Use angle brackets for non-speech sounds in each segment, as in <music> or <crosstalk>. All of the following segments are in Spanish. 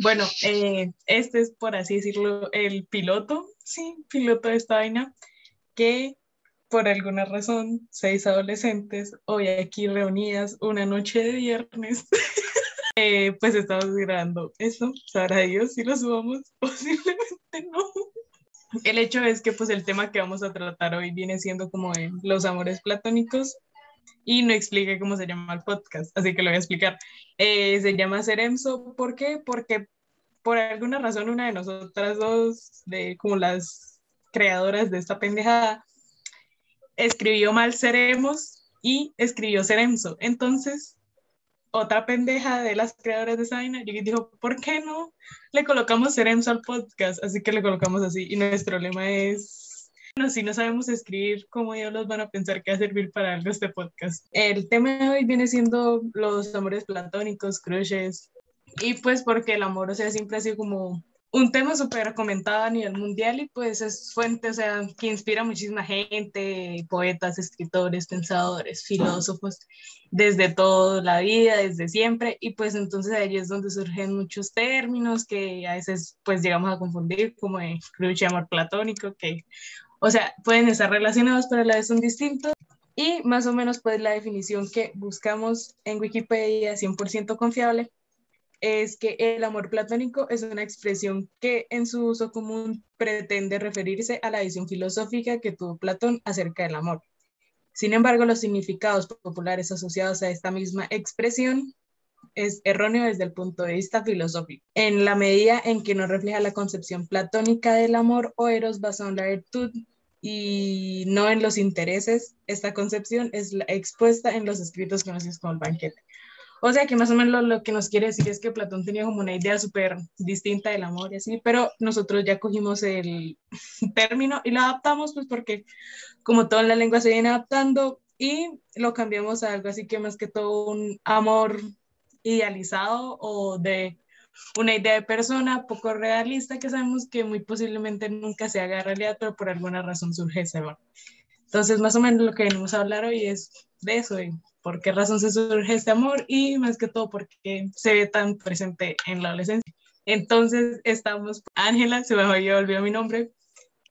Bueno, eh, este es, por así decirlo, el piloto, sí, piloto de esta vaina, que por alguna razón, seis adolescentes, hoy aquí reunidas una noche de viernes, <laughs> eh, pues estamos grabando eso, sabrá Dios si lo subamos, <laughs> posiblemente no. El hecho es que pues el tema que vamos a tratar hoy viene siendo como de los amores platónicos y no expliqué cómo se llama el podcast, así que lo voy a explicar. Eh, se llama Seremso, ¿por qué? Porque por alguna razón una de nosotras dos, de como las creadoras de esta pendejada, escribió mal Seremos y escribió Seremso. Entonces, otra pendeja de las creadoras de esa vaina dijo, ¿por qué no le colocamos Seremso al podcast? Así que le colocamos así. Y nuestro lema es, bueno, si no sabemos escribir, ¿cómo ellos los van a pensar que va a servir para algo este podcast? El tema de hoy viene siendo los amores platónicos, crushes. Y pues porque el amor, o sea, siempre ha sido como un tema súper comentado a nivel mundial y pues es fuente, o sea, que inspira a muchísima gente, poetas, escritores, pensadores, filósofos, desde toda la vida, desde siempre, y pues entonces ahí es donde surgen muchos términos que a veces pues llegamos a confundir, como crush y amor platónico, que, o sea, pueden estar relacionados, pero a la vez son distintos. Y más o menos pues la definición que buscamos en Wikipedia 100% confiable es que el amor platónico es una expresión que en su uso común pretende referirse a la visión filosófica que tuvo Platón acerca del amor. Sin embargo, los significados populares asociados a esta misma expresión es erróneo desde el punto de vista filosófico, en la medida en que no refleja la concepción platónica del amor o eros basado en la virtud y no en los intereses. Esta concepción es expuesta en los escritos conocidos como el banquete. O sea que más o menos lo, que nos quiere decir es que Platón tenía como una idea súper distinta del amor y así, pero nosotros ya cogimos el <laughs> término y lo adaptamos pues porque como toda la lengua se viene adaptando y lo cambiamos a algo así que más que todo un amor idealizado o de una idea de persona poco realista que sabemos que muy posiblemente nunca se haga realidad, pero por alguna razón surge ese amor. Entonces, más o menos lo que venimos a hablar hoy es de eso, de por qué razón se surge este amor y más que todo porque se ve tan presente en la adolescencia. Entonces, estamos, Ángela, se me olvidó mi nombre,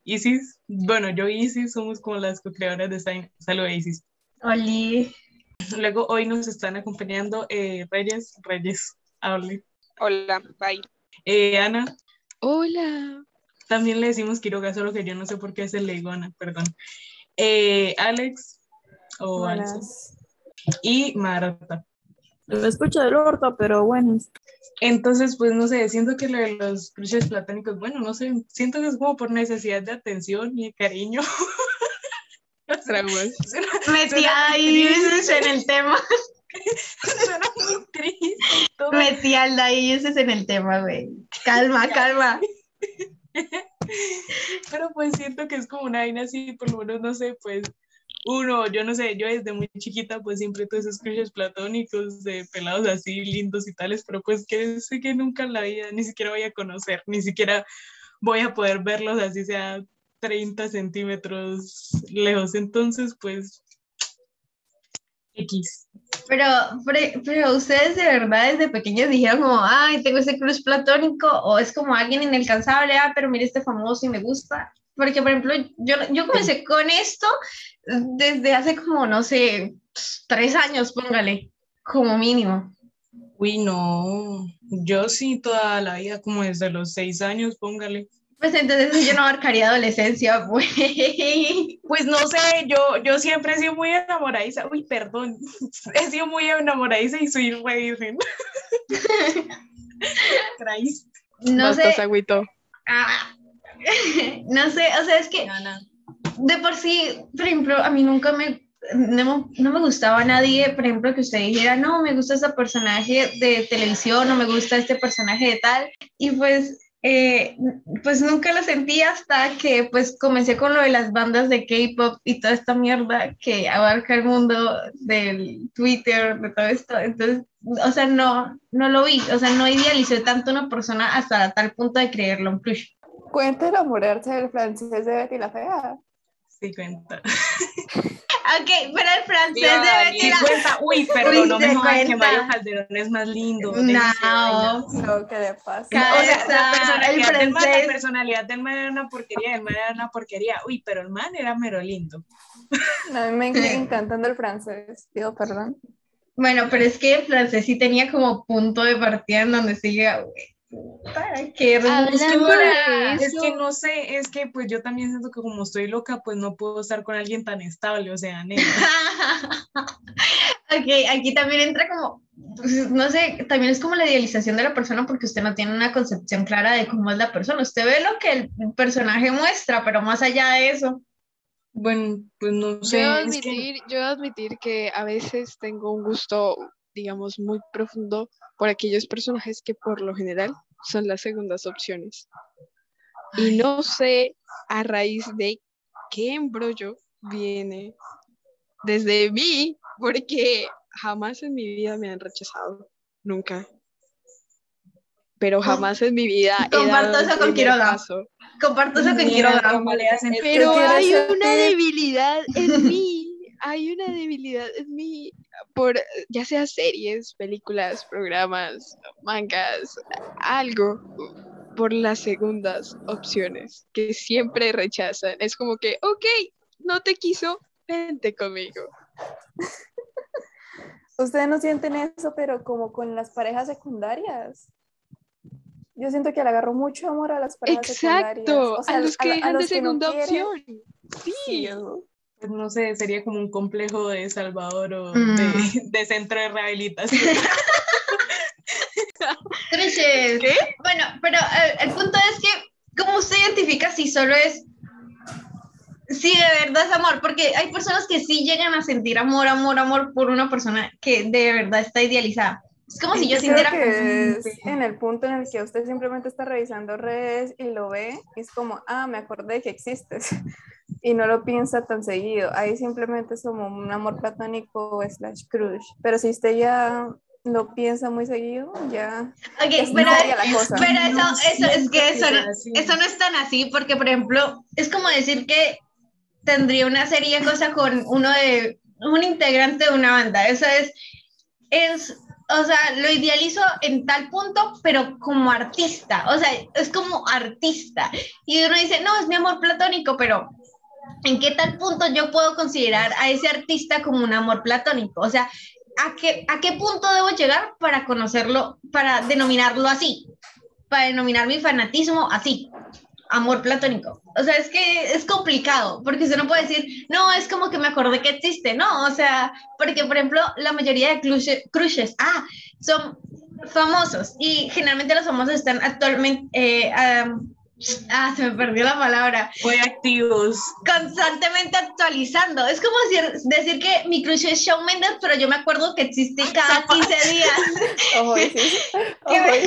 Isis, bueno, yo y Isis somos como las co-creadoras de Sign. Saludos, Isis. Hola. <laughs> Luego, hoy nos están acompañando eh, Reyes, Reyes, hable. Hola, bye. Eh, Ana. Hola. También le decimos Quiroga, solo que yo no sé por qué es el Leigona, perdón. Eh, Alex o Alex. Y Marta. Lo escucho del orto, pero bueno. Entonces, pues no sé, siento que lo de los cruces platónicos, bueno, no sé, siento que es como por necesidad de atención y de cariño. <laughs> Metía ahí en el tema. Suena muy triste. Metía al ahí ese es en el tema, güey. Calma, calma. Pero pues siento que es como una vaina así, por lo menos, no sé, pues uno, yo no sé, yo desde muy chiquita pues siempre tuve esos crushes platónicos de pelados así lindos y tales, pero pues que sé que nunca en la vida ni siquiera voy a conocer, ni siquiera voy a poder verlos así sea 30 centímetros lejos, entonces pues X. Pero, pero, ustedes de verdad desde pequeños dijeron como, ay, tengo ese crush platónico, o es como alguien inalcanzable, ah, pero mire este famoso y me gusta. Porque, por ejemplo, yo, yo comencé con esto desde hace como, no sé, tres años, póngale, como mínimo. Uy, no, yo sí toda la vida, como desde los seis años, póngale. Pues entonces yo no abarcaría adolescencia, pues. Pues no sé, yo, yo siempre he sido muy enamoradiza. Uy, perdón. He sido muy enamoradiza y soy re virgen. <laughs> no sé. Ah, no sé, o sea, es que de por sí, por ejemplo, a mí nunca me no, no, me gustaba a nadie, por ejemplo, que usted dijera, no, me gusta este personaje de televisión, no me gusta este personaje de tal. Y pues eh, pues nunca lo sentí hasta que pues comencé con lo de las bandas de K-pop y toda esta mierda que abarca el mundo del Twitter, de todo esto. Entonces, o sea, no, no lo vi, o sea, no idealicé tanto una persona hasta tal punto de creerlo un plush. Cuenta enamorarse del francés de Betty la Fea. Sí, cuenta. Ok, pero el francés debe ser. cuenta. Uy, pero no me jodas que Mario Calderón es más lindo. No, no, ¿qué le pasa? o sea, la personalidad, del man, la personalidad del man era una porquería, el man era una porquería. Uy, pero el man era mero lindo. No, a mí me encantando el francés, pido perdón. Bueno, pero es que el francés sí tenía como punto de partida en donde se llega, ¿Para qué? Es que no sé, es que pues yo también siento que como estoy loca, pues no puedo estar con alguien tan estable, o sea, nena. <laughs> ok, aquí también entra como, pues, no sé, también es como la idealización de la persona porque usted no tiene una concepción clara de cómo es la persona. Usted ve lo que el personaje muestra, pero más allá de eso. Bueno, pues no sé. Yo admitir, yo admitir que a veces tengo un gusto, digamos, muy profundo por aquellos personajes que por lo general son las segundas opciones. Y no sé a raíz de qué embrollo viene desde mí, porque jamás en mi vida me han rechazado, nunca. Pero jamás en mi vida Comparto eso con Quiroga. Comparto eso con Quiroga. Pero hay una debilidad en <laughs> mí hay una debilidad en mí por ya sea series, películas, programas, mangas, algo por las segundas opciones que siempre rechazan. Es como que, ok, no te quiso, vente conmigo. <laughs> Ustedes no sienten eso, pero como con las parejas secundarias. Yo siento que le agarro mucho amor a las parejas secundarias. Exacto, a los que dejan de segunda opción. Sí. Pues no sé, sería como un complejo de Salvador o de, mm. <laughs> de, centro de rehabilitación. <laughs> <laughs> ¿Qué? Bueno, pero eh, el, punto es que, ¿cómo usted identifica si solo es Sí, de verdad es amor, porque hay personas que sí llegan a sentir amor, amor, amor por una persona que de verdad está idealizada. Es como si yo, sintiera... Que <laughs> en el punto en el que usted simplemente está revisando redes y lo ve, es como, ah, me acordé que existes <laughs> y no lo piensa tan seguido. Ahí simplemente es como un amor platónico slash crush. Pero si usted ya lo piensa muy seguido, ya. Ok, pero, eso, eso, es que eso no, eso no es tan así, porque por ejemplo, es como decir que tendría una serie cosa con uno de un integrante de una banda. Eso es, es, o sea, lo idealizo en tal punto, pero como artista. O sea, es como artista. Y uno dice, no, es mi amor platónico, pero ¿en qué tal punto yo puedo considerar a ese artista como un amor platónico? O sea, ¿a qué, ¿a qué punto debo llegar para conocerlo, para denominarlo así? Para denominar mi fanatismo así, amor platónico. O sea, es que es complicado, porque usted no puede decir, no, es como que me acordé que existe, no, o sea, porque por ejemplo, la mayoría de crushes, ah, son famosos y generalmente los famosos están actualmente, eh, Ah, se me perdió la palabra. Muy activos. Constantemente actualizando. Es como decir, decir que mi crush es Shawn Mendes, pero yo me acuerdo que existe cada 15 días. <laughs> <laughs> que, me,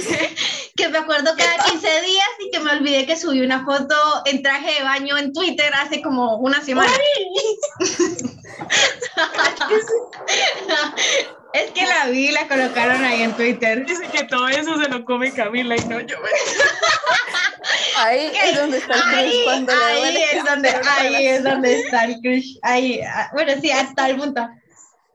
que, me, acuerdo cada 15 días y que me olvidé que subí una foto en traje de baño en Twitter hace como una semana. <laughs> Es que la vi y la colocaron ahí en Twitter. Dice que todo eso se lo come Camila y no yo. Ahí <laughs> es donde está el crush cuando ahí es donde, ahí es donde está el crush. Ahí, ah, bueno, sí, hasta el punto.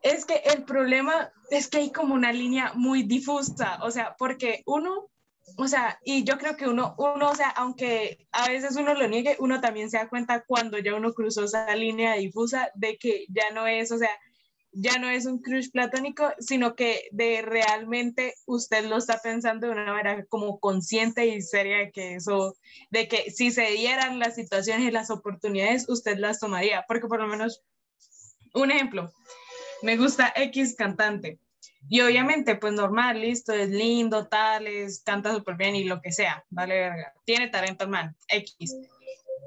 Es que el problema es que hay como una línea muy difusa, o sea, porque uno, o sea, y yo creo que uno, uno, o sea, aunque a veces uno lo niegue, uno también se da cuenta cuando ya uno cruzó esa línea difusa de que ya no es, o sea, ya no es un crush platónico, sino que de realmente usted lo está pensando de una manera como consciente y seria de que eso, de que si se dieran las situaciones y las oportunidades, usted las tomaría, porque por lo menos, un ejemplo, me gusta X cantante. Y obviamente, pues normal, listo, es lindo, tal, es, canta súper bien y lo que sea, vale verga. Tiene talento, man, X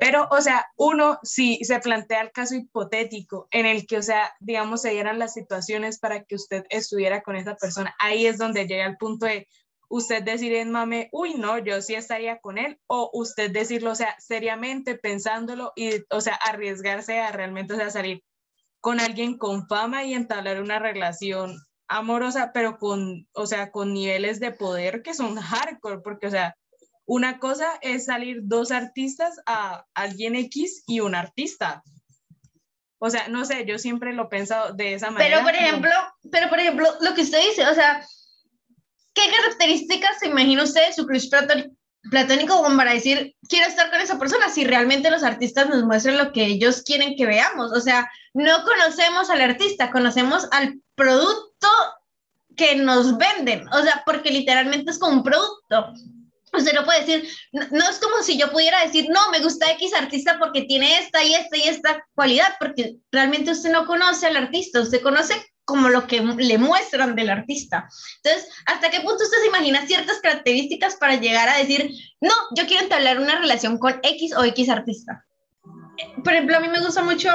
pero, o sea, uno, si se plantea el caso hipotético en el que, o sea, digamos, se dieran las situaciones para que usted estuviera con esa persona, ahí es donde llega el punto de usted decir en mame, uy, no, yo sí estaría con él, o usted decirlo, o sea, seriamente pensándolo y, o sea, arriesgarse a realmente, o sea, salir con alguien con fama y entablar una relación amorosa, pero con, o sea, con niveles de poder que son <laughs> hardcore, porque, o sea, una cosa es salir dos artistas a alguien X y un artista. O sea, no sé, yo siempre lo he pensado de esa manera. Pero por ejemplo, pero por ejemplo, lo que usted dice, o sea, ¿qué características se imagina usted de su crush platónico como para decir, quiero estar con esa persona, si realmente los artistas nos muestran lo que ellos quieren que veamos? O sea, no conocemos al artista, conocemos al producto que nos venden, o sea, porque literalmente es como un producto. Usted no puede decir, no, es como si yo pudiera decir, no, me gusta X artista porque tiene esta y esta y esta cualidad, porque realmente usted no conoce al artista, usted conoce como lo que le muestran del artista. Entonces, ¿hasta qué punto usted se imagina ciertas características para llegar a decir, no, yo quiero entablar una relación con X o X artista? Por ejemplo, a mí me gusta mucho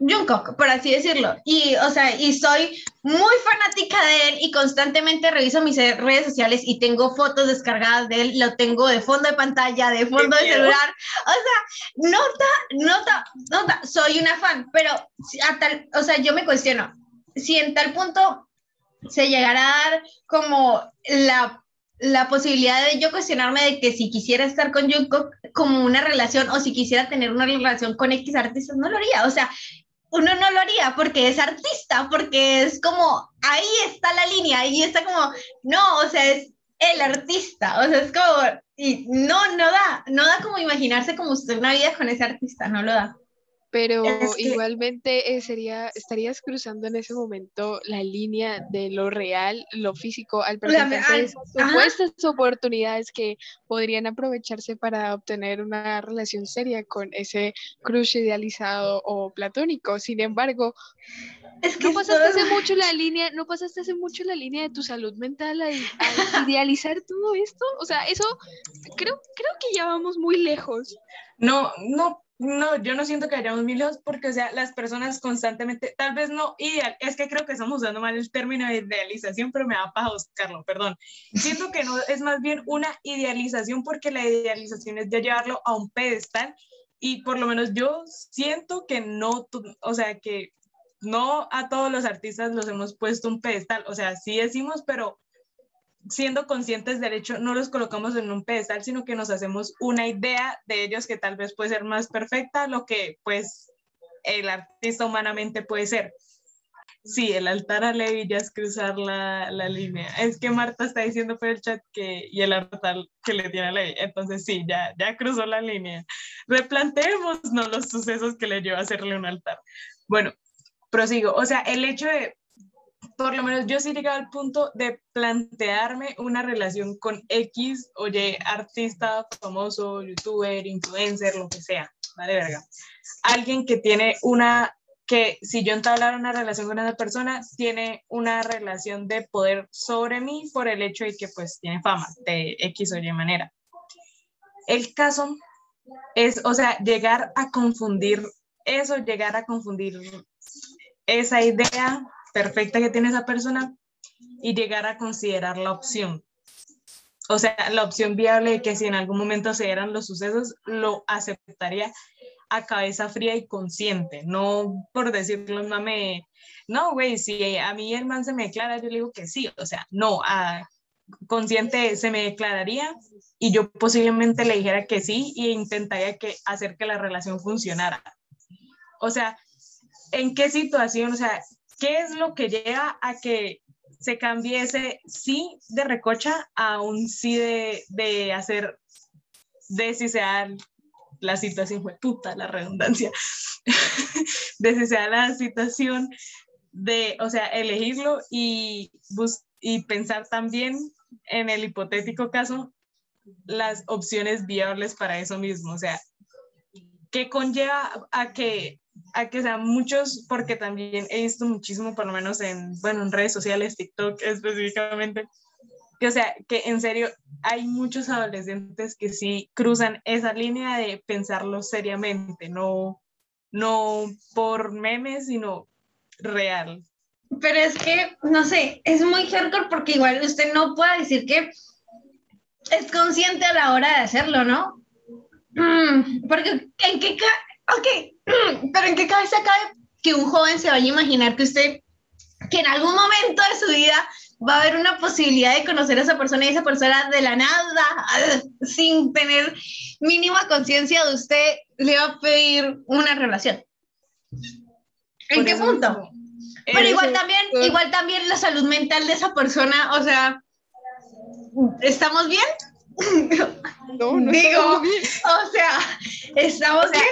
Jungkook, por así decirlo. Y, o sea, y soy muy fanática de él y constantemente reviso mis redes sociales y tengo fotos descargadas de él, lo tengo de fondo de pantalla, de fondo de celular. O sea, nota, nota, nota, soy una fan, pero a tal, o sea, yo me cuestiono, si en tal punto se llegara a dar como la, la posibilidad de yo cuestionarme de que si quisiera estar con Jungkook como una relación o si quisiera tener una relación con X artistas, no lo haría. O sea, uno no lo haría porque es artista, porque es como, ahí está la línea, ahí está como, no, o sea, es el artista, o sea, es como, y no, no da, no da como imaginarse como usted una vida con ese artista, no lo da. Pero igualmente eh, sería, estarías cruzando en ese momento la línea de lo real, lo físico, al presentarse supuestas oportunidades que podrían aprovecharse para obtener una relación seria con ese crush idealizado o platónico. Sin embargo, es que no pasaste hace mucho la <laughs> línea, no pasaste hace mucho la línea de tu salud mental a, idealizar todo esto. O sea, eso creo, creo que ya vamos muy lejos. No, no, no, yo no siento que hayamos mil hijos porque, o sea, las personas constantemente, tal vez no ideal, es que creo que estamos usando mal el término de idealización, pero me da paja buscarlo, perdón. Siento que no, es más bien una idealización porque la idealización es de llevarlo a un pedestal y por lo menos yo siento que no, o sea, que no a todos los artistas los hemos puesto un pedestal, o sea, sí decimos, pero siendo conscientes del hecho, no los colocamos en un pedestal, sino que nos hacemos una idea de ellos que tal vez puede ser más perfecta, lo que pues el artista humanamente puede ser. Sí, el altar a Levi ya es cruzar la, la, línea. Es que Marta está diciendo por el chat que y el altar que le tiene a Levi. Entonces sí, ya, ya cruzó la línea. Replanteemos no los sucesos que le llevó a hacerle un altar. Bueno, prosigo. O sea, el hecho de por lo menos yo sí he llegado al punto de plantearme una relación con X, oye, artista, famoso, youtuber, influencer, lo que sea, vale verga. Alguien que tiene una, que si yo entablara una relación con una persona, tiene una relación de poder sobre mí por el hecho de que pues tiene fama de X o Y manera. El caso es, o sea, llegar a confundir eso, llegar a confundir esa idea perfecta que tiene esa persona y llegar a considerar la opción. O sea, la opción viable de que si en algún momento se dieran los sucesos, lo aceptaría a cabeza fría y consciente, no por decirlo, no me, no, güey, si a mí el man se me declara, yo le digo que sí, o sea, no, consciente se me declararía y yo posiblemente le dijera que sí e intentaría que hacer que la relación funcionara. O sea, ¿en qué situación? O sea, ¿Qué es lo que lleva a que se cambie ese sí de recocha a un sí de, de hacer, de si sea la situación, fue puta la redundancia, <laughs> de si sea la situación de, o sea, elegirlo y, y pensar también en el hipotético caso las opciones viables para eso mismo, o sea, ¿qué conlleva a que a que sean muchos, porque también he visto muchísimo, por lo menos en, bueno, en redes sociales, TikTok específicamente, que o sea, que en serio hay muchos adolescentes que sí cruzan esa línea de pensarlo seriamente, no, no por memes, sino real. Pero es que, no sé, es muy hardcore porque igual usted no puede decir que es consciente a la hora de hacerlo, ¿no? Mm, porque en qué, ok, pero ¿en qué cabeza cabe que un joven se vaya a imaginar que usted, que en algún momento de su vida va a haber una posibilidad de conocer a esa persona y esa persona de la nada, <laughs> sin tener mínima conciencia de usted, le va a pedir una relación? ¿En qué punto? Pero igual también, igual también la salud mental de esa persona, o sea, ¿estamos bien? No, no <laughs> Digo, bien. o sea, ¿estamos bien?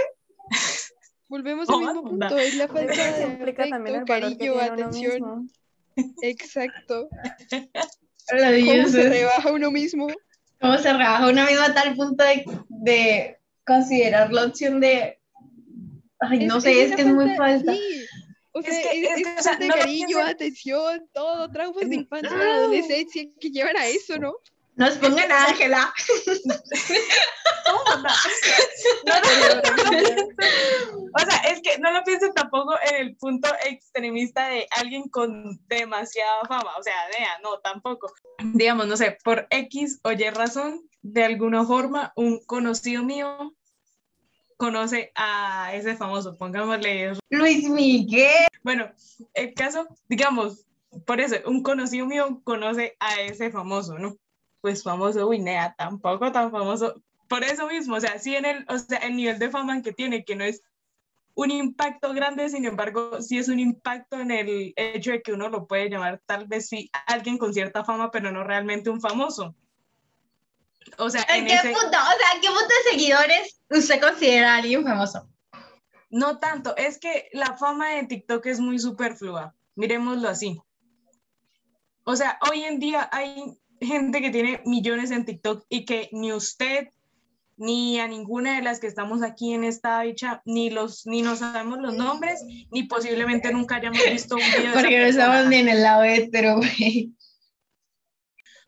Volvemos al mismo punto, es la falta de también el cariño, atención. Exacto. <laughs> ¿Cómo se rebaja uno mismo? ¿Cómo se rebaja uno mismo a tal punto de, de considerar la opción de... Ay, no sé, es, que es muy falta. O sea, es que, es, es, de cariño, atención, todo, traumas de infancia, no. adolescencia que llevan a eso, ¿no? Nos pongan a Ángela. o sea, es que no lo piensen tampoco en el punto extremista de alguien con demasiada fama. O sea, vea, no, tampoco. Digamos, no sé, por X o Y razón, de alguna forma, un conocido mío conoce a ese famoso, pongámosle Luis Miguel. Bueno, el caso, digamos, por eso, un conocido mío conoce a ese famoso, ¿no? Pues famoso, uy, nea, tampoco tan famoso. Por eso mismo, o sea, sí en el, o sea, el nivel de fama que tiene, que no es un impacto grande, sin embargo, sí es un impacto en el hecho de que uno lo puede llamar tal vez sí alguien con cierta fama, pero no realmente un famoso. O sea, ¿en, qué punto? O sea, qué punto de seguidores usted considera a alguien famoso? No tanto, es que la fama de TikTok es muy superflua, miremoslo así. O sea, hoy en día hay gente que tiene millones en TikTok y que ni usted ni a ninguna de las que estamos aquí en esta dicha, ni los, ni nos sabemos los nombres, ni posiblemente nunca hayamos visto un video. Porque no estamos ni en el lado hetero, güey.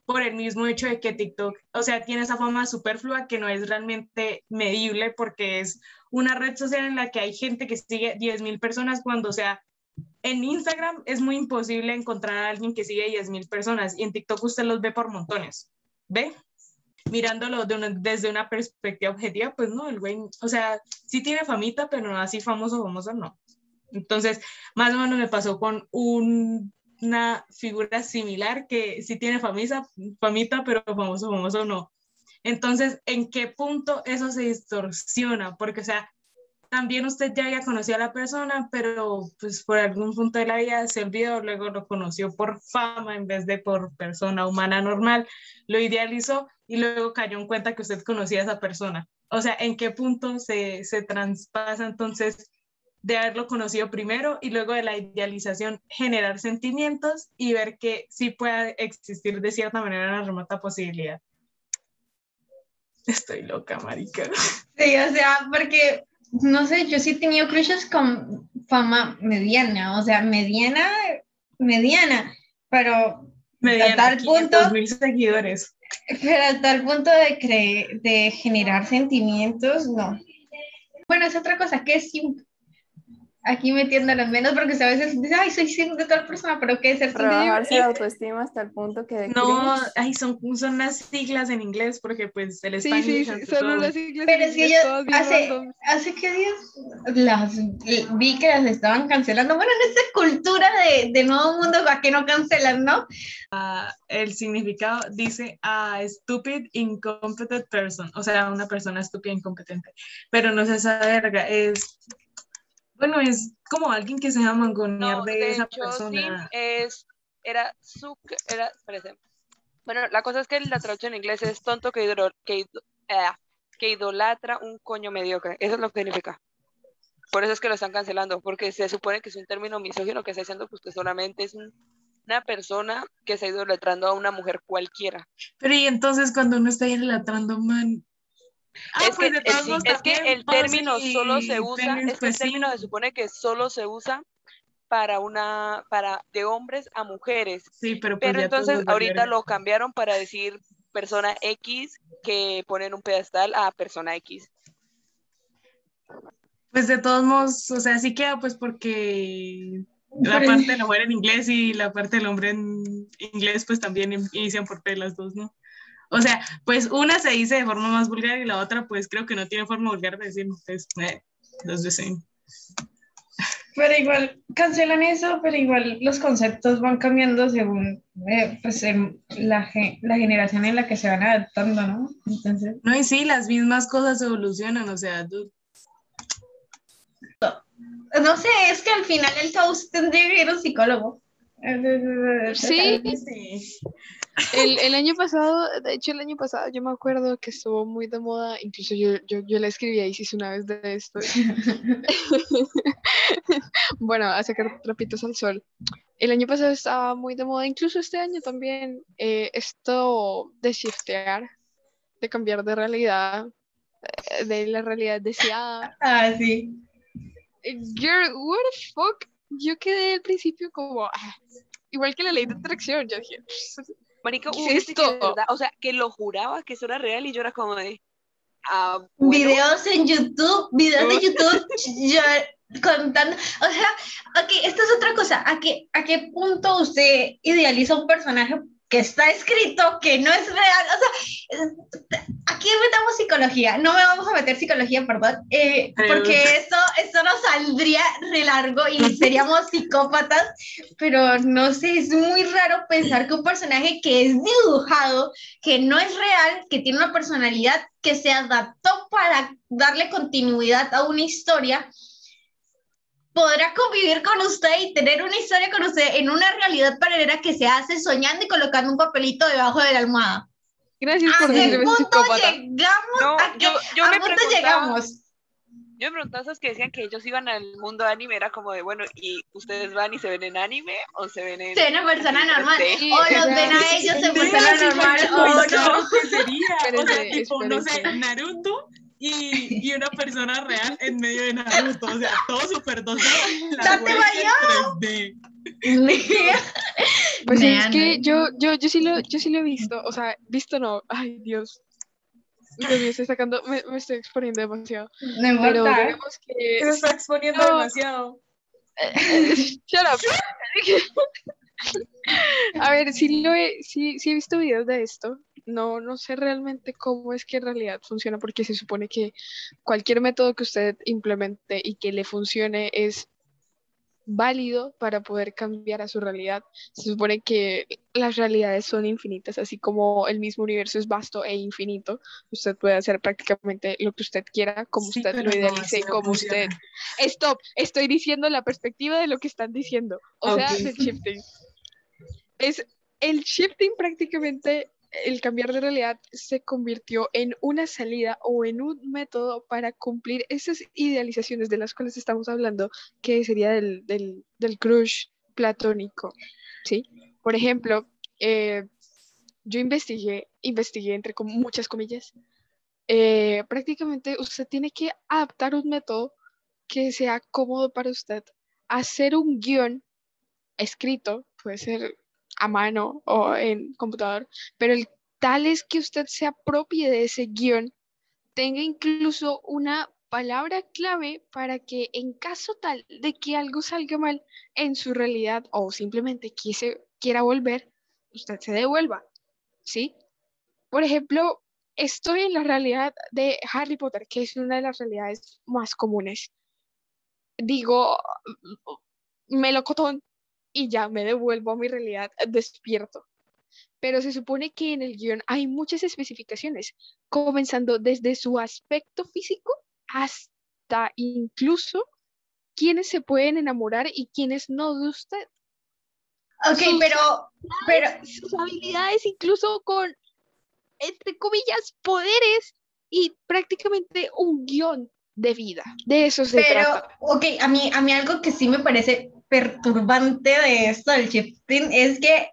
Por el mismo hecho de que TikTok, o sea, tiene esa fama superflua que no es realmente medible porque es una red social en la que hay gente que sigue 10.000 personas cuando, o sea, en Instagram es muy imposible encontrar a alguien que sigue 10.000 personas y en TikTok usted los ve por montones. ¿Ve? Mirándolo desde una perspectiva objetiva, pues no, el güey, o sea, sí tiene famita, pero no así famoso, famoso no. Entonces, más o menos me pasó con una figura similar que sí tiene famisa, famita, pero famoso, famoso no. Entonces, ¿en qué punto eso se distorsiona? Porque, o sea, también usted ya había conocido a la persona, pero pues por algún punto de la vida se olvidó, luego lo conoció por fama en vez de por persona humana normal, lo idealizó y luego cayó en cuenta que usted conocía a esa persona. O sea, ¿en qué punto se, se traspasa entonces de haberlo conocido primero y luego de la idealización generar sentimientos y ver que sí puede existir de cierta manera una remota posibilidad? Estoy loca, marica. Sí, o sea, porque no sé, yo sí he tenido crushes con fama mediana, o sea, mediana, mediana, pero mediana, a tal punto... mil seguidores. Pero a tal punto de, creer, de generar sentimientos, no. Bueno, es otra cosa, que es aquí metiéndolas menos porque a veces dice, ay, soy de tal persona, pero ¿qué es ser Rebajarse la autoestima hasta el punto que... No, ay, son, son las siglas en inglés porque pues el español... Sí, sí, son las siglas Pero es que yo hace, hace qué días las vi que las estaban cancelando. Bueno, en esta cultura de, de nuevo mundo, ¿a qué no cancelan, no? Uh, el significado dice a stupid incompetent person, o sea, una persona estúpida incompetente, pero no es esa verga, es bueno, es como alguien que se llama mangonear de, esa persona. es, era su, era, Bueno, la cosa es que la traducción en inglés es tonto que, que, eh, que idolatra un coño mediocre. Eso es lo que significa. Por eso es que lo están cancelando, porque se supone que es un término misógino que está diciendo pues, que solamente es una persona que está idolatrando a una mujer cualquiera. Pero y entonces cuando uno está idolatrando man, Ah, es, pues que, es, que, el término solo se usa, este pues término se supone que solo se usa para una, para de hombres a mujeres. Sí, pero, pues pero entonces ahorita lo cambiaron para decir persona X que ponen un pedestal a persona X. Pues de todos modos, o sea, sí queda pues porque la parte de la mujer en inglés y la parte del hombre en inglés pues también inician por P las dos, ¿no? O sea, pues una se dice de forma más vulgar y la otra, pues creo que no tiene forma vulgar de decir, pues, eh, los desean. Pero igual cancelan eso, pero igual los conceptos van cambiando según eh, pues, la, la, generación en la que se van adaptando, ¿no? Entonces... No, y sí, las mismas cosas evolucionan, o sea, no sé, es que al final el host tendría que ir a un psicólogo. Sí, El, el, año pasado, de hecho el año pasado yo me acuerdo que estuvo muy de moda, incluso yo, yo, yo la escribí a Isis una vez de esto. <laughs> bueno, a sacar trapitos al sol. El año pasado estaba muy de moda, incluso este año también, eh, esto de shiftear, de cambiar de realidad, eh, de la realidad deseada. Ah, sí. Girl, what the fuck? Yo quedé al principio como, ah, igual que la ley de atracción, yo dije, Marica, esto? o sea, que lo juraba que eso era real y yo era como de. Ah, videos en YouTube, videos de YouTube, yo contando, o sea, ok, esta es otra cosa, ¿a qué, a qué punto usted idealiza un personaje que está escrito, que no es real. O sea, aquí metamos psicología, no me vamos a meter psicología, perdón, eh, porque esto, esto nos saldría re largo y seríamos psicópatas, pero no sé, es muy raro pensar que un personaje que es dibujado, que no es real, que tiene una personalidad que se adaptó para darle continuidad a una historia, podrá convivir con usted y tener una historia con usted en una realidad paralela que se hace soñando y colocando un papelito debajo de la almohada. Gracias por decirme punto llegamos? No, ¿A yo, yo me punto llegamos? Yo me preguntaba esos que decían que ellos iban al mundo anime, era como de, bueno, ¿y ustedes van y se ven en anime o se ven en...? Se ven en persona normal, o los ven a ellos en persona normal, o no. ¿Qué sería? O sea, tipo, no sé, Naruto y, y, una persona real en medio de Naruto, o sea, todo súper dosado. <laughs> ¡Date vaya! Pues es que yo, yo, yo, sí lo, yo sí lo he visto, o sea, visto no, ay Dios, me estoy sacando, me, me, estoy exponiendo demasiado. No pero digamos que... Se está exponiendo demasiado. <laughs> Shut up. <laughs> A ver, sí, lo he, sí, sí he visto videos de esto, no, no sé realmente cómo es que en realidad funciona, porque se supone que cualquier método que usted implemente y que le funcione es válido para poder cambiar a su realidad. Se supone que las realidades son infinitas, así como el mismo universo es vasto e infinito. Usted puede hacer prácticamente lo que usted quiera, como usted lo idealice, como usted. Stop, estoy diciendo la perspectiva de lo que están diciendo. O sea, el shifting. Es el shifting prácticamente el cambiar de realidad se convirtió en una salida o en un método para cumplir esas idealizaciones de las cuales estamos hablando, que sería del, del, crush platónico, ¿sí? Por ejemplo, eh, yo investigué, investigué entre muchas comillas, eh, prácticamente usted tiene que adaptar un método que sea cómodo para usted, hacer un guion escrito, puede ser a mano o en computador, pero el tal es que usted se apropie de ese guion, tenga incluso una palabra clave para que en caso tal de que algo salga mal en su realidad o simplemente quise, quiera volver, usted se devuelva, ¿sí? Por ejemplo, estoy en la realidad de Harry Potter, que es una de las realidades más comunes. Digo, melocotón, y ya me devuelvo a mi realidad despierto. Pero se supone que en el guion hay muchas especificaciones, comenzando desde su aspecto físico hasta incluso quienes se pueden enamorar y quienes no de usted. Ok, pero, pero... Sus habilidades incluso con, entre comillas, poderes y prácticamente un guion de vida. De eso se pero, trata. ok, a mí, a mí algo que sí me parece perturbante de esto del shifting es que,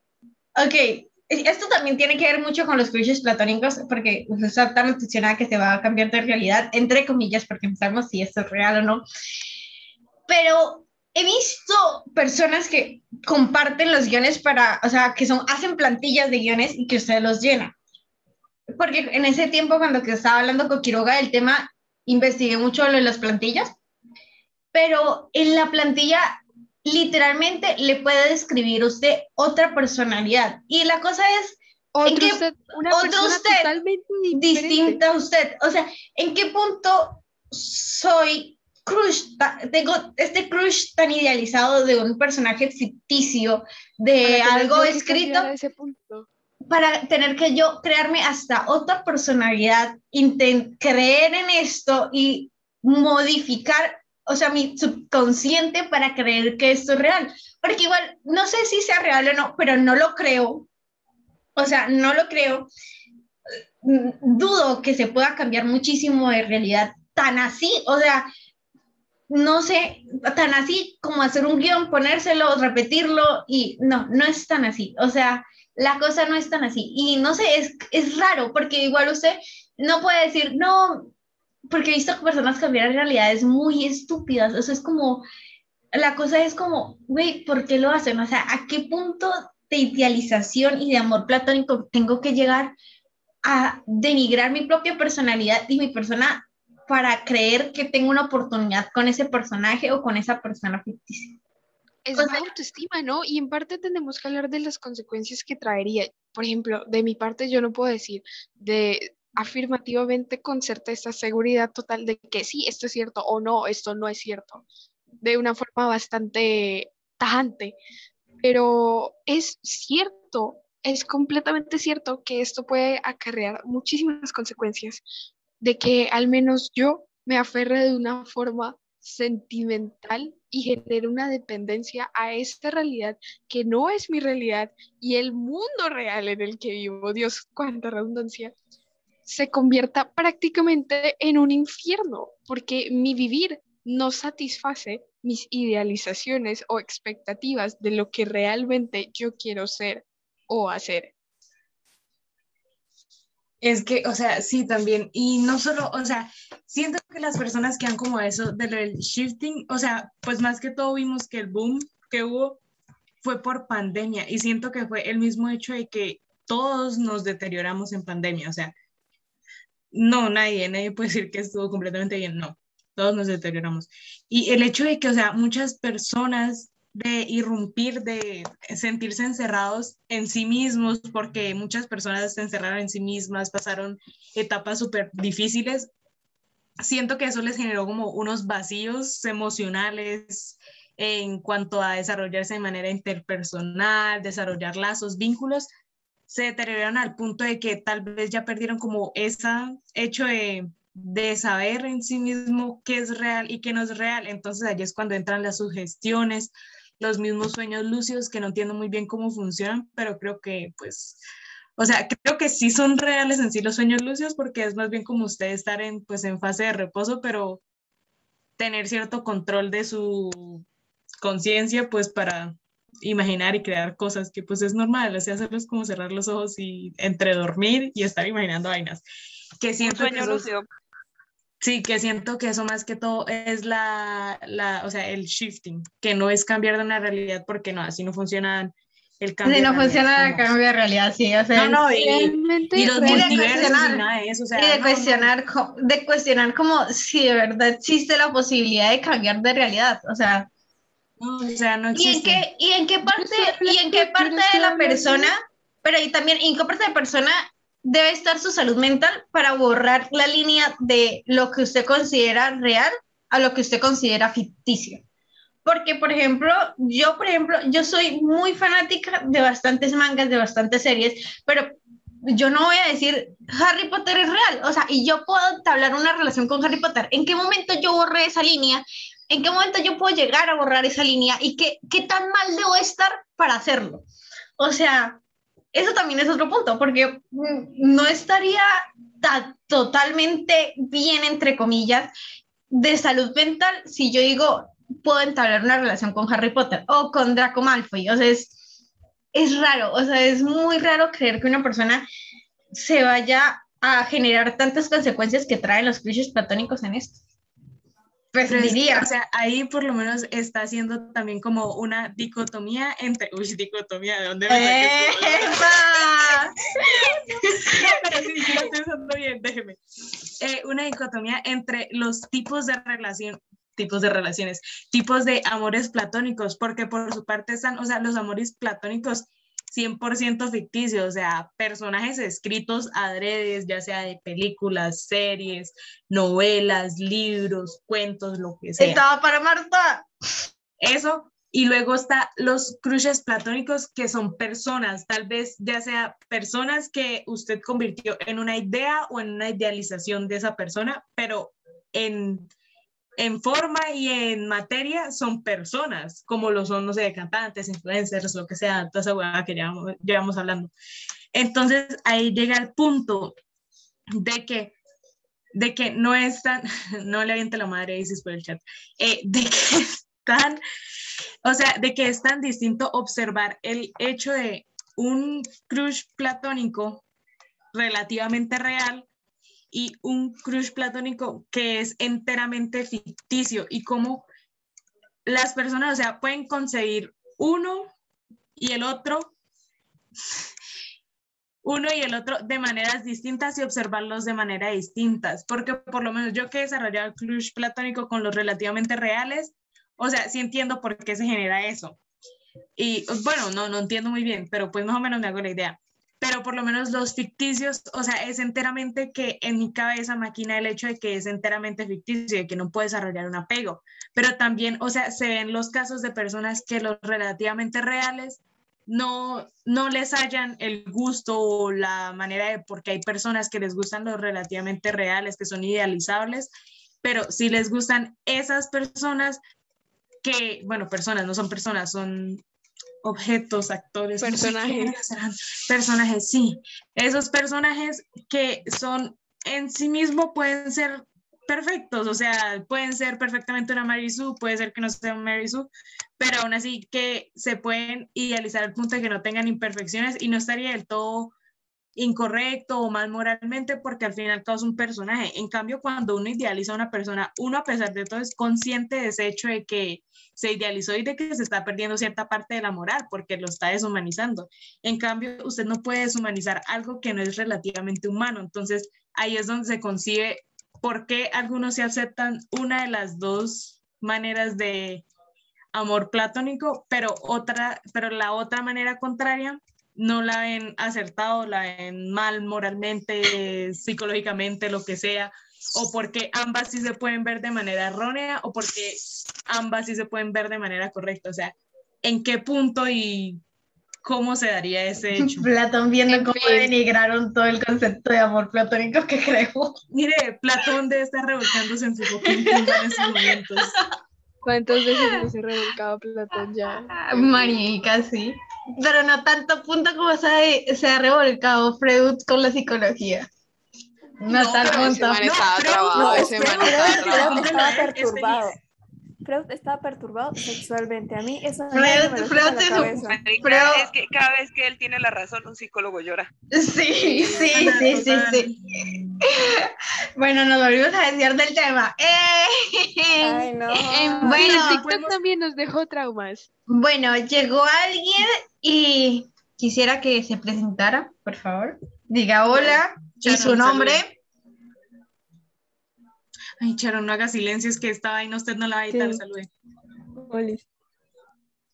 ok, esto también tiene que ver mucho con los crushes platónicos, porque está tan obsesionada que se va a cambiar de realidad, entre comillas, porque no sabemos si esto es real o no. Pero he visto personas que comparten los guiones para, o sea, que son, hacen plantillas de guiones y que usted los llena. Porque en ese tiempo, cuando que estaba hablando con Quiroga del tema, investigué mucho lo de las plantillas, pero en la plantilla literalmente le puede describir usted otra personalidad. Y la cosa es, otro usted, una otro usted distinta a usted. O sea, ¿en qué punto soy crush, tengo este crush tan idealizado de un personaje ficticio, de algo escrito? Para tener que yo crearme hasta otra personalidad, creer en esto y modificar o sea, mi subconsciente para creer que esto es real. Porque igual, no sé si sea real o no, pero no lo creo. O sea, no lo creo. Dudo que se pueda cambiar muchísimo de realidad tan así. O sea, no sé, tan así como hacer un guion, ponérselo, repetirlo y no, no es tan así. O sea, la cosa no es tan así. Y no sé, es, es raro porque igual usted no puede decir, no, porque he visto personas cambiar realidades muy estúpidas. O sea, es como, la cosa es como, güey, ¿por qué lo hacen? O sea, ¿a qué punto de idealización y de amor platónico tengo que llegar a denigrar mi propia personalidad y mi persona para creer que tengo una oportunidad con ese personaje o con esa persona ficticia. Es una autoestima, ¿no? Y en parte tenemos que hablar de las consecuencias que traería. Por ejemplo, de mi parte yo no puedo decir de afirmativamente con certeza, seguridad total de que sí, esto es cierto o no, esto no es cierto, de una forma bastante tajante. Pero es cierto, es completamente cierto que esto puede acarrear muchísimas consecuencias de que al menos yo me aferre de una forma sentimental y genere una dependencia a esta realidad que no es mi realidad y el mundo real en el que vivo, Dios, cuánta redundancia, se convierta prácticamente en un infierno, porque mi vivir no satisface mis idealizaciones o expectativas de lo que realmente yo quiero ser o hacer. Es que, o sea, sí, también. Y no solo, o sea, siento que las personas que han como eso del shifting, o sea, pues más que todo vimos que el boom que hubo fue por pandemia y siento que fue el mismo hecho de que todos nos deterioramos en pandemia, o sea, no, nadie, nadie puede decir que estuvo completamente bien, no, todos nos deterioramos. Y el hecho de que, o sea, muchas personas de irrumpir, de sentirse encerrados en sí mismos, porque muchas personas se encerraron en sí mismas, pasaron etapas súper difíciles. Siento que eso les generó como unos vacíos emocionales en cuanto a desarrollarse de manera interpersonal, desarrollar lazos, vínculos, se deterioraron al punto de que tal vez ya perdieron como ese hecho de, de saber en sí mismo qué es real y qué no es real. Entonces allí es cuando entran las sugestiones, los mismos sueños lúcidos que no entiendo muy bien cómo funcionan, pero creo que pues, o sea, creo que sí son reales en sí los sueños lúcidos porque es más bien como usted estar en pues en fase de reposo, pero tener cierto control de su conciencia pues para imaginar y crear cosas que pues es normal, o sea, hacerlos como cerrar los ojos y entre dormir y estar imaginando vainas. Que siento sueño lúcido. Sí, que siento que eso más que todo es la, la, o sea, el shifting, que no es cambiar de una realidad porque no, así no funcionan el cambio. Sí, no funciona el cambio de realidad, sí, o sea, no, no, y, y, los multiversos y nada de eso, o sea, y de cuestionar, de cuestionar como si de verdad existe la posibilidad de cambiar de realidad, o sea, no, o sea, no existe. ¿Y en qué, y en qué parte, y en qué parte de la persona, pero ahí también, ¿en qué parte de persona debe estar su salud mental para borrar la línea de lo que usted considera real a lo que usted considera ficticio. Porque, por ejemplo, yo, por ejemplo, yo soy muy fanática de bastantes mangas, de bastantes series, pero yo no voy a decir Harry Potter es real, o sea, y yo puedo entablar una relación con Harry Potter. ¿En qué momento yo borré esa línea? ¿En qué momento yo puedo llegar a borrar esa línea? ¿Y qué, qué tan mal debo estar para hacerlo? O sea, eso también es otro punto, porque mm, no estaría totalmente bien, entre comillas, de salud mental si yo digo, puedo entablar una relación con Harry Potter o con Draco Malfoy. O sea, es, es raro, o sea, es muy raro creer que una persona se vaya a generar tantas consecuencias que traen los clichés platónicos en esto. Pues diría. O sea, ahí por lo menos está haciendo también como una dicotomía entre. Uy, dicotomía, ¿de dónde me <laughs> Pero sí, sí, lo estoy usando bien, déjeme. Eh, una dicotomía entre los tipos de relación tipos de relaciones, tipos de amores platónicos, porque por su parte están, o sea, los amores platónicos 100% ficticio, o sea, personajes escritos adredes, ya sea de películas, series, novelas, libros, cuentos, lo que sea. Estaba para Marta. Eso, y luego está los crushes platónicos, que son personas, tal vez ya sea personas que usted convirtió en una idea o en una idealización de esa persona, pero en en forma y en materia son personas, como lo son, no sé, cantantes, influencers, lo que sea, toda esa hueá que llevamos, hablando. Entonces ahí llega el punto de que de que no están, <laughs> no le aviente la madre dices por el chat, eh, de que <laughs> están, o sea, de que es tan distinto observar el hecho de un crush platónico relativamente real y un crush platónico que es enteramente ficticio y cómo las personas, o sea, pueden conseguir uno y el otro uno y el otro de maneras distintas y observarlos de manera distintas, porque por lo menos yo que he desarrollado el crush platónico con los relativamente reales, o sea, sí entiendo por qué se genera eso. Y bueno, no, no entiendo muy bien, pero pues más o menos me hago la idea. Pero por lo menos los ficticios, o sea, es enteramente que en mi cabeza maquina el hecho de que es enteramente ficticio y de que no puede desarrollar un apego. Pero también, o sea, se ven los casos de personas que los relativamente reales no, no les hayan el gusto o la manera de, porque hay personas que les gustan los relativamente reales, que son idealizables, pero si les gustan esas personas que, bueno, personas, no son personas, son objetos, actores, personajes. personajes, sí. Esos personajes que son en sí mismo pueden ser perfectos, o sea, pueden ser perfectamente una Mary Sue, puede ser que no sea una Mary Sue, pero aún así que se pueden idealizar al punto de que no tengan imperfecciones y no estaría del todo incorrecto o mal moralmente porque al final causa un personaje. En cambio, cuando uno idealiza a una persona, uno a pesar de todo es consciente de ese hecho de que se idealizó y de que se está perdiendo cierta parte de la moral porque lo está deshumanizando. En cambio, usted no puede deshumanizar algo que no es relativamente humano. Entonces, ahí es donde se concibe por qué algunos se aceptan una de las dos maneras de amor platónico, pero otra, pero la otra manera contraria no la ven acertado, la ven mal moralmente, psicológicamente, lo que sea, o porque ambas sí se pueden ver de manera errónea o porque ambas sí se pueden ver de manera correcta. O sea, ¿en qué punto y cómo se daría ese <laughs> hecho. Platón viendo cómo denigraron todo el concepto de amor platónico que creo. Mire, Platón debe estar revolcándose en su en esos momentos. ¿Cuántas veces se ha revolcado Platón ya? Marica, sí. Pero no tanto punto como se ha, se ha revolcado Freud con la psicología. No, no tal punto. No, no, ese man estaba perturbado. Freud estaba perturbado sexualmente. A mí eso Freud, me Freud, es, Freud es que cada vez que él tiene la razón, un psicólogo llora. Sí, sí, sí, sí, sí. Bueno, nos volvimos a desviar del tema. Ay, no. Eh, bueno, TikTok también nos dejó traumas. Bueno, llegó alguien y quisiera que se presentara, por favor. Diga hola y su nombre. Ay, Charo, no haga silencio, es que esta vaina usted no la va a editar, salude.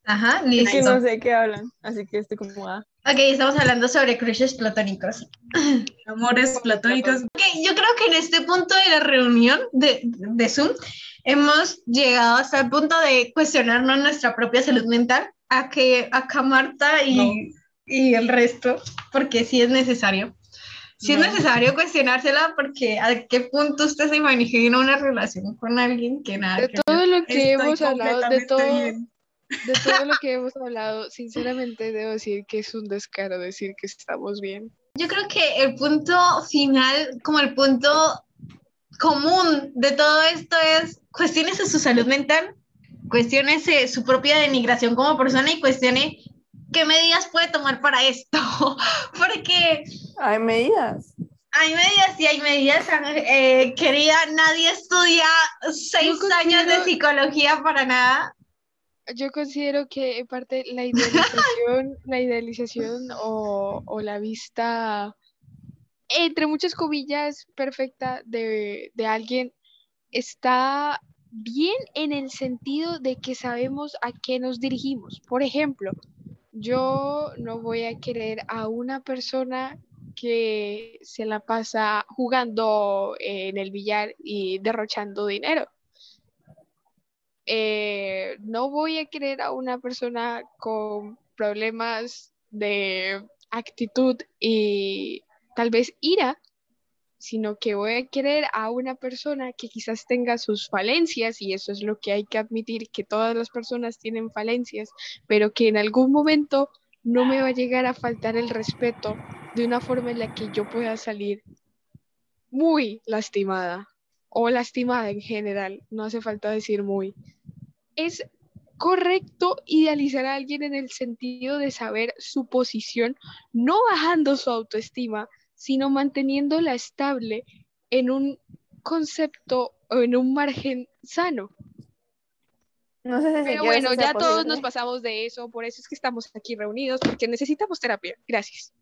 Ajá, listo. Es que no sé qué hablan, así que estoy como... Ah. Ok, estamos hablando sobre crushes platónicos. <clears throat> Amores platónicos. Ok, yo creo que en este punto de la reunión de, de Zoom hemos llegado hasta el punto de cuestionarnos nuestra propia salud mental, a que acá Marta y, y el resto, porque sí es necesario. Sí es necesario cuestionársela porque a qué punto usted se imagina una relación con alguien que nada. De todo lo que hemos hablado, de todo, de todo lo que <laughs> hemos hablado, sinceramente debo decir que es un descaro decir que estamos bien. Yo creo que el punto final, como el punto común de todo esto es cuestiones su salud mental, cuestiones su propia denigración como persona y cuestione ¿qué medidas puede tomar para esto? <laughs> Porque... Hay medidas. Hay medidas y hay medidas. Eh, querida, nadie estudia seis años de psicología para nada. Yo considero que en parte la idealización, <laughs> la idealización o, o, la vista, entre muchas comillas, perfecta de, de alguien está bien en el sentido de que sabemos a qué nos dirigimos. Por ejemplo, yo no voy a querer a una persona que se la pasa jugando en el billar y derrochando dinero. Eh, no voy a querer a una persona con problemas de actitud y tal vez ira sino que voy a querer a una persona que quizás tenga sus falencias, y eso es lo que hay que admitir, que todas las personas tienen falencias, pero que en algún momento no me va a llegar a faltar el respeto de una forma en la que yo pueda salir muy lastimada o lastimada en general, no hace falta decir muy. Es correcto idealizar a alguien en el sentido de saber su posición, no bajando su autoestima, sino manteniéndola estable en un concepto o en un margen sano. No sé si Pero bueno, ya todos nos pasamos de eso, por eso es que estamos aquí reunidos, porque necesitamos terapia. Gracias.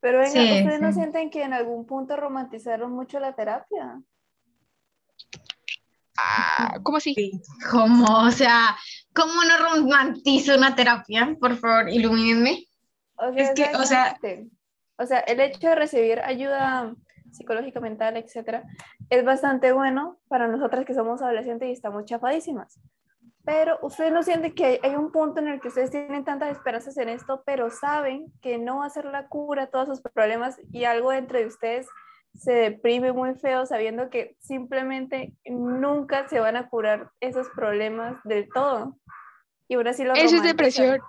Pero venga, ¿ustedes no sienten que en algún punto romantizaron mucho la terapia? Ah, ¿Cómo así? ¿Cómo? O sea, ¿cómo no romantizo una terapia? Por favor, ilumínenme. O sea, es que, o sea, o sea, el hecho de recibir ayuda psicológica, mental, etcétera, es bastante bueno para nosotras que somos adolescentes y estamos chafadísimas. Pero ustedes no sienten que hay un punto en el que ustedes tienen tantas esperanzas en esto, pero saben que no va a ser la cura a todos sus problemas y algo dentro de ustedes se deprime muy feo sabiendo que simplemente nunca se van a curar esos problemas del todo. Y ahora sí lo Eso es depresión.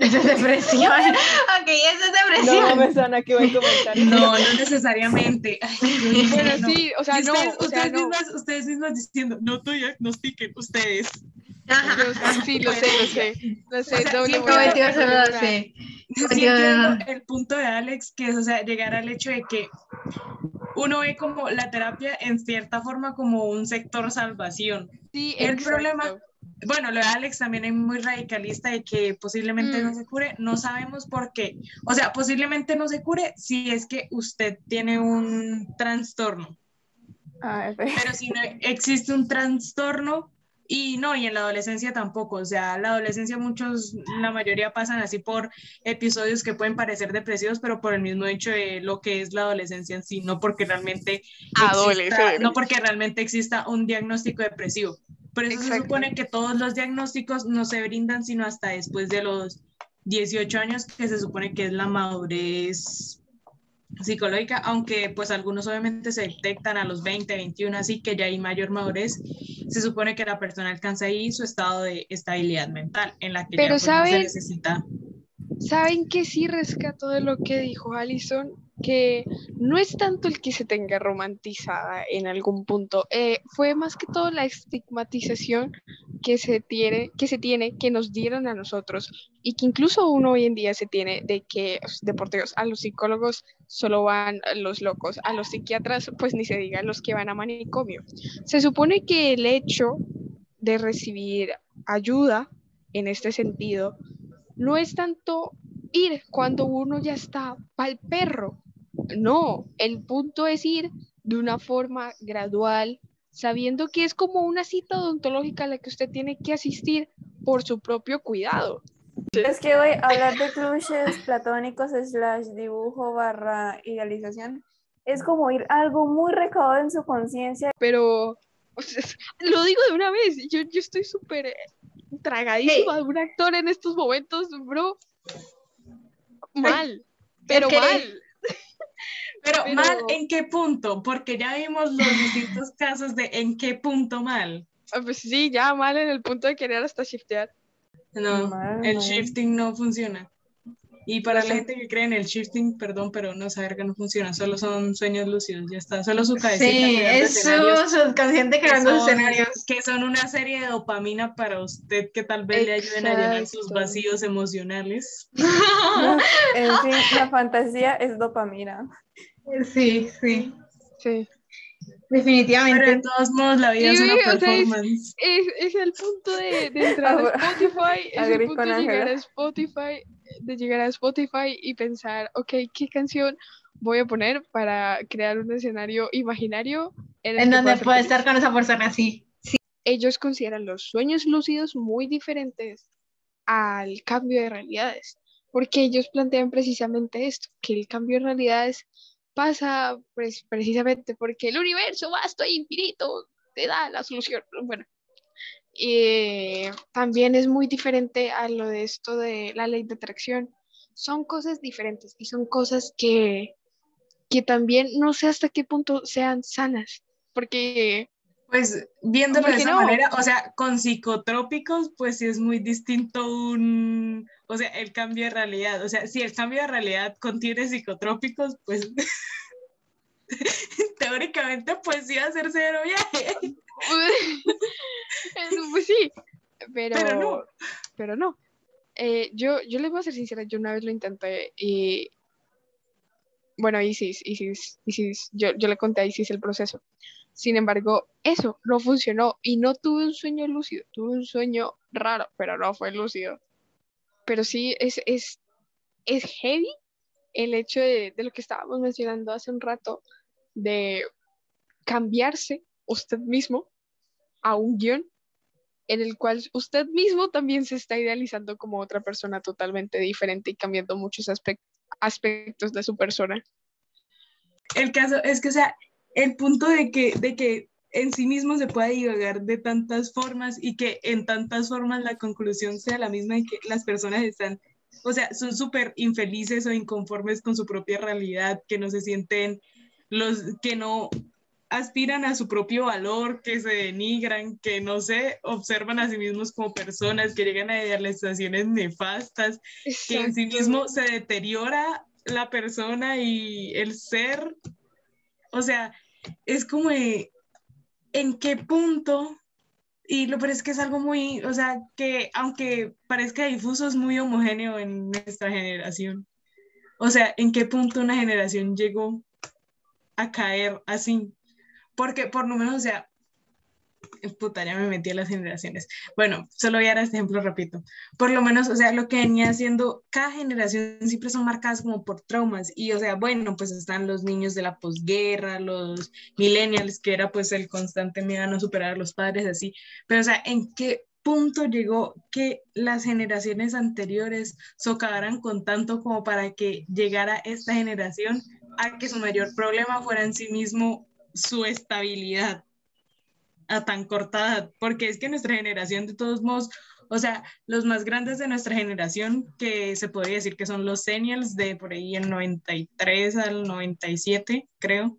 Eso es depresión. <laughs> ok, eso es depresión. No, me suena que voy a comentar. No, no necesariamente. bueno, sí, o sea, no. Ustedes, o sea, ustedes, no. Mismas, ustedes mismas diciendo, no tú diagnostiquen, ustedes. Yo, sí, lo sé, lo sé. Lo sé, O sea, doble moral. así. Sí el punto de Alex, que es, o sea, llegar al hecho de que uno ve como la terapia en cierta forma como un sector salvación. Sí, El exacto. problema, bueno, lo de Alex también es muy radicalista de que posiblemente Mm. no se cure, no sabemos por qué. O sea, posiblemente no se cure si es que usted tiene un trastorno, Ah, sí. pero si no existe un trastorno y no, y en la adolescencia tampoco, o sea, la adolescencia muchos, la mayoría pasan así por episodios que pueden parecer depresivos, pero por el mismo hecho de lo que es la adolescencia en sí, no porque realmente exista, no porque realmente exista un diagnóstico depresivo. Por eso se supone que todos los diagnósticos no se brindan sino hasta después de los 18 años, que se supone que es la madurez psicológica, aunque pues algunos obviamente se detectan a los 20, 21, así que ya hay mayor madurez, se supone que la persona alcanza ahí su estado de estabilidad mental, en la que Pero, ya pues, no se ¿saben? necesita. ¿Saben que sí rescato de lo que dijo Alison? Que no es tanto el que se tenga romantizada en algún punto, eh, fue más que todo la estigmatización que se, tiene, que se tiene, que nos dieron a nosotros y que incluso uno hoy en día se tiene de que, de por Dios, a los psicólogos solo van los locos, a los psiquiatras pues ni se diga los que van a manicomio. Se supone que el hecho de recibir ayuda en este sentido no es tanto ir cuando uno ya está pa'l perro. No, el punto es ir de una forma gradual, sabiendo que es como una cita odontológica a la que usted tiene que asistir por su propio cuidado. Es que hoy hablar de cruces platónicos slash dibujo barra idealización es como ir a algo muy recabado en su conciencia. Pero o sea, lo digo de una vez, yo, yo estoy súper tragadísima de un actor en estos momentos, bro. Mal, pero que- mal. Pero, Pero- mal, ¿en qué punto? Porque ya vimos los <laughs> distintos casos de en qué punto mal. Ah, Pues sí, ya mal en el punto de querer hasta shiftear. No, Mal, el shifting no funciona. Y para la gente que cree en el shifting, perdón, pero no saber que no funciona, solo son sueños lúcidos, ya está, solo su cabecita Sí, es su subconsciente que creando son- escenarios. que son una serie de dopamina para usted que tal vez le ayuden a llenar sus Exacto. vacíos emocionales. <laughs> En <laughs> fin, la fantasía es dopamina. Sí, sí, Sí. Pero de definitivamente. todos modos, la vida es Sí, una o sea, es- performance. Es, es el punto de, de entrar a Spotify, es el punto de llegar a Spotify, de llegar a Spotify y pensar, ok, ¿qué canción voy a poner para crear un escenario imaginario en el En que donde pueda ser puede feliz? estar con esa persona así. ellos consideran los sueños lúcidos muy diferentes al cambio de realidades, porque ellos plantean precisamente esto, que el cambio de realidades pasa pues, precisamente porque el universo vasto e infinito te da la solución. Bueno, eh, también es muy diferente a lo de esto de la ley de atracción. Son cosas diferentes y son cosas que que también no sé hasta qué punto sean sanas, porque... Pues viéndolo de esa manera, o sea, con psicotrópicos, pues sí es muy distinto un, o sea, el cambio de realidad. O sea, si el cambio de realidad contiene psicotrópicos, pues <laughs> teóricamente pues sí hacer cero viaje. <laughs> pues sí, pero, pero no. Pero no. Eh, yo, yo les voy a ser sincera, yo una vez lo intenté y bueno, Isis, Isis, Isis, yo, yo le conté a Isis el proceso. Sin embargo, eso no funcionó y no tuve un sueño lúcido, tuve un sueño raro, pero no fue lúcido. Pero sí es, es, es heavy el hecho de, de lo que estábamos mencionando hace un rato, de cambiarse usted mismo a un guion en el cual usted mismo también se está idealizando como otra persona totalmente diferente y cambiando muchos aspectos aspectos de su persona. El caso es que, o sea, el punto de que, de que en sí mismo se pueda divagar de tantas formas y que en tantas formas la conclusión sea la misma y que las personas están, o sea, son súper infelices o inconformes con su propia realidad, que no se sienten los, que no aspiran a su propio valor, que se denigran, que no se observan a sí mismos como personas, que llegan a idealizaciones nefastas, que en sí mismo se deteriora la persona y el ser. O sea, es como en qué punto, y lo peor es que es algo muy, o sea, que aunque parezca difuso, es muy homogéneo en nuestra generación. O sea, en qué punto una generación llegó a caer así porque por lo menos, o sea, puta, ya me metí a las generaciones. Bueno, solo voy a dar este ejemplo, repito. Por lo menos, o sea, lo que venía haciendo, cada generación siempre son marcadas como por traumas. Y, o sea, bueno, pues están los niños de la posguerra, los millennials, que era pues el constante miedo a no superar a los padres, así. Pero, o sea, ¿en qué punto llegó que las generaciones anteriores socavaran con tanto como para que llegara esta generación a que su mayor problema fuera en sí mismo su estabilidad a tan cortada, porque es que nuestra generación de todos modos, o sea, los más grandes de nuestra generación, que se podría decir que son los seniors de por ahí el 93 al 97, creo,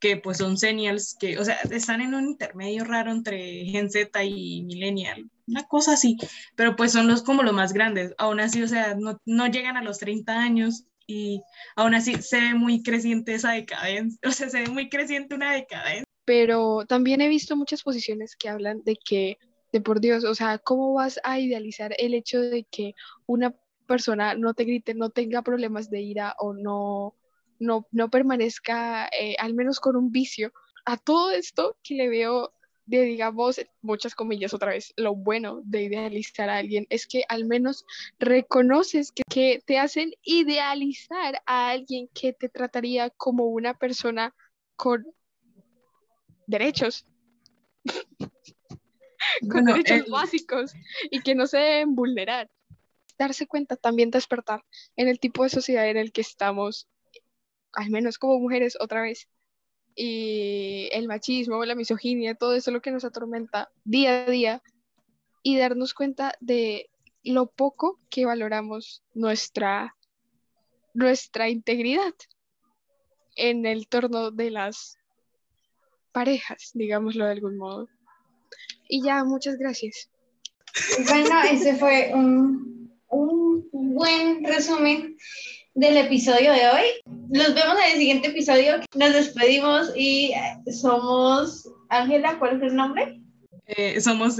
que pues son seniors que, o sea, están en un intermedio raro entre Gen Z y Millennial, una cosa así, pero pues son los como los más grandes, aún así, o sea, no, no llegan a los 30 años y aún así se ve muy creciente esa decadencia, <laughs> o sea, se ve muy creciente una decadencia. Pero también he visto muchas posiciones que hablan de que, de por Dios, o sea, ¿cómo vas a idealizar el hecho de que una persona no te grite, no tenga problemas de ira o no, no, no permanezca eh, al menos con un vicio? A todo esto que le veo de, digamos, muchas comillas otra vez, lo bueno de idealizar a alguien es que al menos reconoces que, que, te hacen idealizar a alguien que te trataría como una persona con derechos. <laughs> con derechos básicos y que no se deben vulnerar. Darse cuenta, también despertar en el tipo de sociedad en el que estamos, al menos como mujeres, otra vez, y el machismo, la misoginia, todo eso lo que nos atormenta día a día y darnos cuenta de lo poco que valoramos nuestra, nuestra integridad en el torno de las parejas, digámoslo de algún modo. Y ya, muchas gracias. Bueno, ese fue un, un buen resumen del episodio de hoy. Nos vemos en el siguiente episodio. Nos despedimos y somos Ángela, ¿cuál es el nombre? Eh, somos